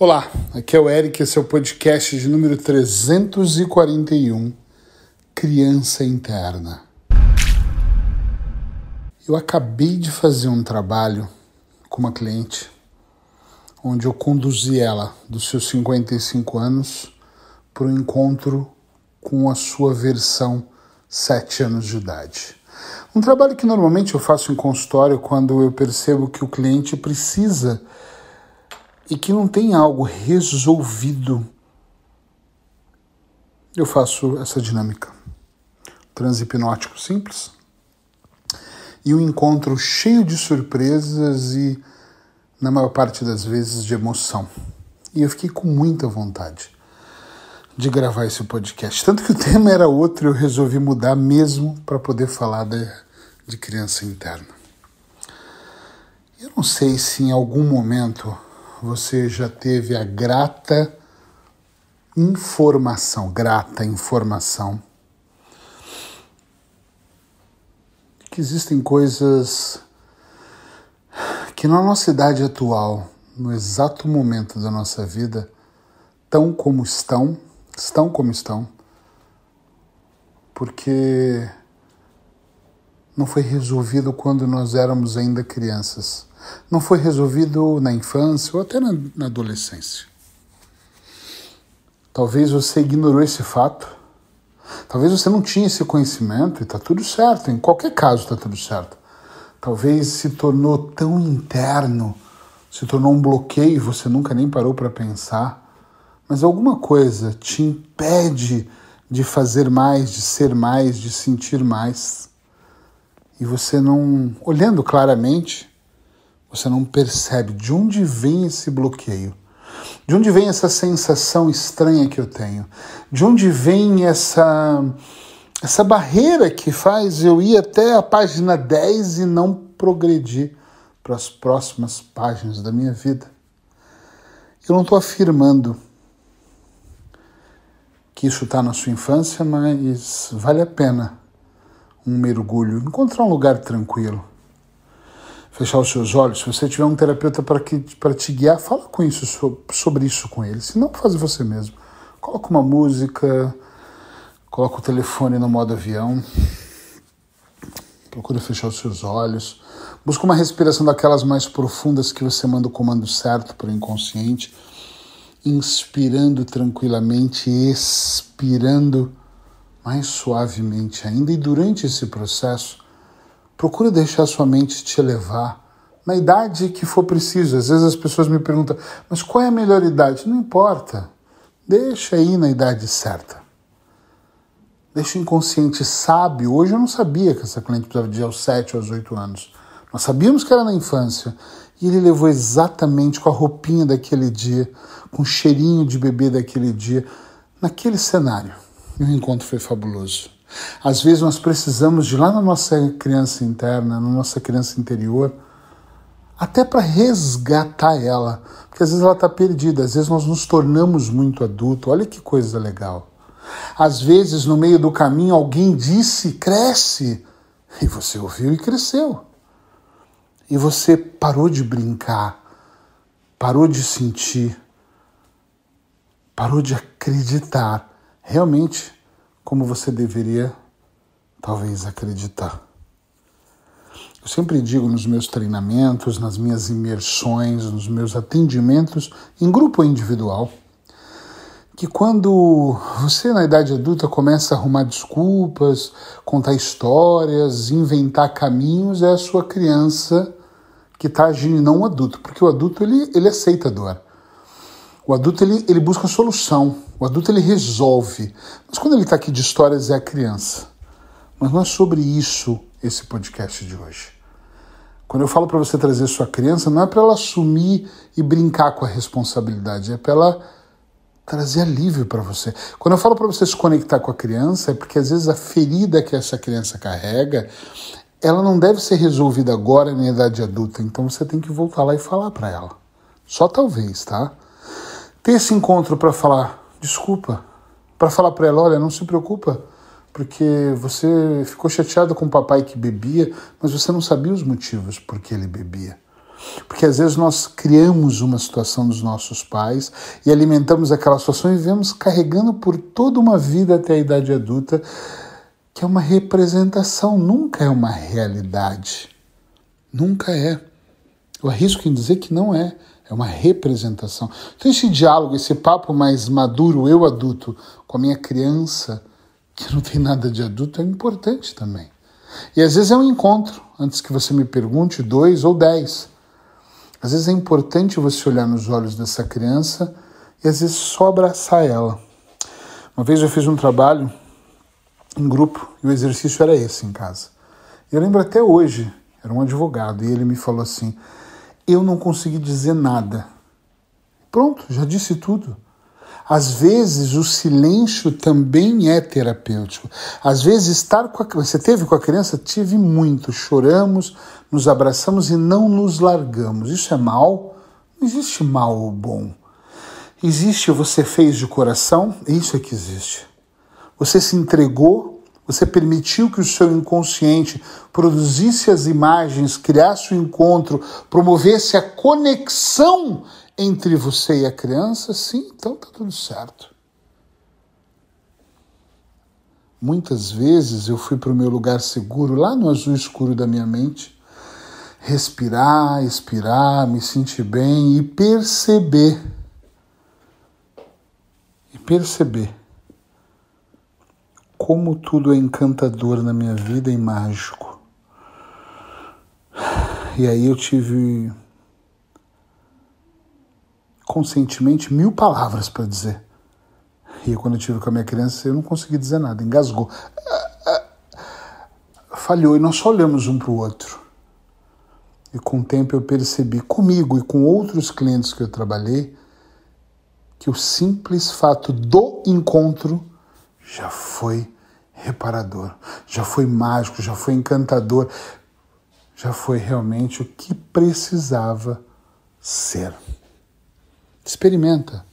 Olá, aqui é o Eric, esse é o podcast de número 341, Criança Interna. Eu acabei de fazer um trabalho com uma cliente, onde eu conduzi ela dos seus 55 anos para um encontro com a sua versão 7 anos de idade. Um trabalho que normalmente eu faço em consultório quando eu percebo que o cliente precisa e que não tem algo resolvido, eu faço essa dinâmica. Transe hipnótico simples e um encontro cheio de surpresas e, na maior parte das vezes, de emoção. E eu fiquei com muita vontade de gravar esse podcast. Tanto que o tema era outro, eu resolvi mudar mesmo para poder falar de, de criança interna. Eu não sei se em algum momento você já teve a grata informação, grata informação, que existem coisas que na nossa idade atual, no exato momento da nossa vida, tão como estão, estão como estão, porque não foi resolvido quando nós éramos ainda crianças não foi resolvido na infância ou até na, na adolescência. Talvez você ignorou esse fato. Talvez você não tinha esse conhecimento e está tudo certo. Em qualquer caso está tudo certo. Talvez se tornou tão interno, se tornou um bloqueio e você nunca nem parou para pensar. Mas alguma coisa te impede de fazer mais, de ser mais, de sentir mais. E você não, olhando claramente, você não percebe de onde vem esse bloqueio. De onde vem essa sensação estranha que eu tenho? De onde vem essa essa barreira que faz eu ir até a página 10 e não progredir para as próximas páginas da minha vida? Eu não estou afirmando que isso está na sua infância, mas vale a pena um mergulho, encontrar um lugar tranquilo fechar os seus olhos, se você tiver um terapeuta para te guiar, fala com isso sobre isso com ele. Se não, faz você mesmo. Coloca uma música, coloca o telefone no modo avião, procura fechar os seus olhos, busca uma respiração daquelas mais profundas que você manda o comando certo para o inconsciente, inspirando tranquilamente, expirando mais suavemente ainda. E durante esse processo, Procura deixar sua mente te levar na idade que for preciso. Às vezes as pessoas me perguntam, mas qual é a melhor idade? Não importa. Deixa aí na idade certa. Deixa o inconsciente sábio. Hoje eu não sabia que essa cliente precisava de aos 7 ou aos 8 anos. Nós sabíamos que era na infância. E ele levou exatamente com a roupinha daquele dia, com o cheirinho de bebê daquele dia, naquele cenário. E o encontro foi fabuloso. Às vezes nós precisamos de lá na nossa criança interna, na nossa criança interior, até para resgatar ela, porque às vezes ela está perdida, às vezes nós nos tornamos muito adultos. Olha que coisa legal. Às vezes no meio do caminho alguém disse cresce e você ouviu e cresceu. E você parou de brincar, parou de sentir, parou de acreditar. Realmente como você deveria talvez acreditar. Eu sempre digo nos meus treinamentos, nas minhas imersões, nos meus atendimentos, em grupo ou individual, que quando você na idade adulta começa a arrumar desculpas, contar histórias, inventar caminhos, é a sua criança que está agindo não o adulto, porque o adulto ele, ele aceita a dor. O adulto ele, ele busca solução, o adulto ele resolve. Mas quando ele está aqui de histórias é a criança. Mas não é sobre isso esse podcast de hoje. Quando eu falo para você trazer sua criança, não é para ela assumir e brincar com a responsabilidade, é para ela trazer alívio para você. Quando eu falo para você se conectar com a criança, é porque às vezes a ferida que essa criança carrega, ela não deve ser resolvida agora na idade adulta, então você tem que voltar lá e falar para ela. Só talvez, tá? Ter esse encontro para falar desculpa, para falar para ela, olha, não se preocupa, porque você ficou chateado com o papai que bebia, mas você não sabia os motivos por que ele bebia. Porque às vezes nós criamos uma situação dos nossos pais e alimentamos aquela situação e vemos carregando por toda uma vida até a idade adulta, que é uma representação, nunca é uma realidade. Nunca é. Eu arrisco em dizer que não é. É uma representação. Então, esse diálogo, esse papo mais maduro, eu adulto, com a minha criança, que não tem nada de adulto, é importante também. E às vezes é um encontro, antes que você me pergunte, dois ou dez. Às vezes é importante você olhar nos olhos dessa criança e às vezes só abraçar ela. Uma vez eu fiz um trabalho em grupo e o exercício era esse em casa. Eu lembro até hoje, era um advogado, e ele me falou assim: Eu não consegui dizer nada. Pronto, já disse tudo. Às vezes o silêncio também é terapêutico. Às vezes estar com a você teve com a criança, tive muito, choramos, nos abraçamos e não nos largamos. Isso é mal? Não existe mal ou bom. Existe você fez de coração, isso é que existe. Você se entregou, você permitiu que o seu inconsciente produzisse as imagens, criasse o encontro, promovesse a conexão entre você e a criança, sim, então tá tudo certo. Muitas vezes eu fui para o meu lugar seguro, lá no azul escuro da minha mente, respirar, expirar, me sentir bem e perceber. E perceber como tudo é encantador na minha vida e mágico. E aí eu tive conscientemente mil palavras para dizer. E quando eu tive com a minha criança, eu não consegui dizer nada, engasgou. Falhou e nós só olhamos um para o outro. E com o tempo eu percebi, comigo e com outros clientes que eu trabalhei, que o simples fato do encontro já foi reparador, já foi mágico, já foi encantador, já foi realmente o que precisava ser. Experimenta.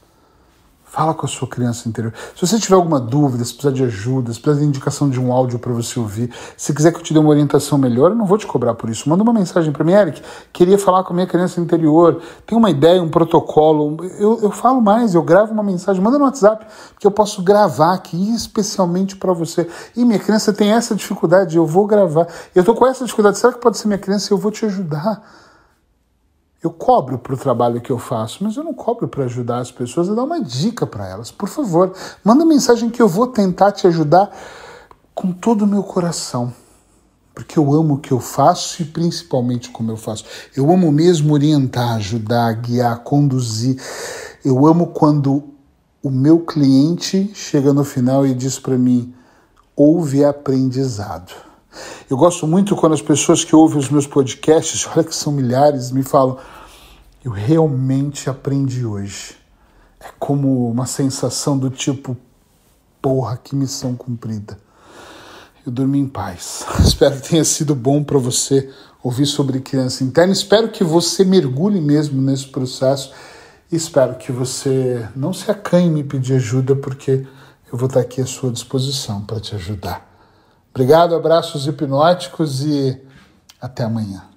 Fala com a sua criança interior. Se você tiver alguma dúvida, se precisar de ajuda, se precisar de indicação de um áudio para você ouvir, se quiser que eu te dê uma orientação melhor, eu não vou te cobrar por isso. Manda uma mensagem para mim, Eric. Queria falar com a minha criança interior. Tem uma ideia, um protocolo. Eu, eu falo mais, eu gravo uma mensagem. Manda no WhatsApp, que eu posso gravar aqui especialmente para você. E minha criança tem essa dificuldade, eu vou gravar. Eu estou com essa dificuldade. Será que pode ser minha criança? Eu vou te ajudar. Eu cobro para o trabalho que eu faço, mas eu não cobro para ajudar as pessoas a dar uma dica para elas. Por favor, manda mensagem que eu vou tentar te ajudar com todo o meu coração. Porque eu amo o que eu faço e principalmente como eu faço. Eu amo mesmo orientar, ajudar, guiar, conduzir. Eu amo quando o meu cliente chega no final e diz para mim: houve aprendizado. Eu gosto muito quando as pessoas que ouvem os meus podcasts, olha que são milhares, me falam: eu realmente aprendi hoje. É como uma sensação do tipo, porra, que missão cumprida. Eu dormi em paz. Espero que tenha sido bom para você ouvir sobre criança interna. Espero que você mergulhe mesmo nesse processo. Espero que você não se acanhe em me pedir ajuda, porque eu vou estar aqui à sua disposição para te ajudar. Obrigado, abraços hipnóticos e até amanhã.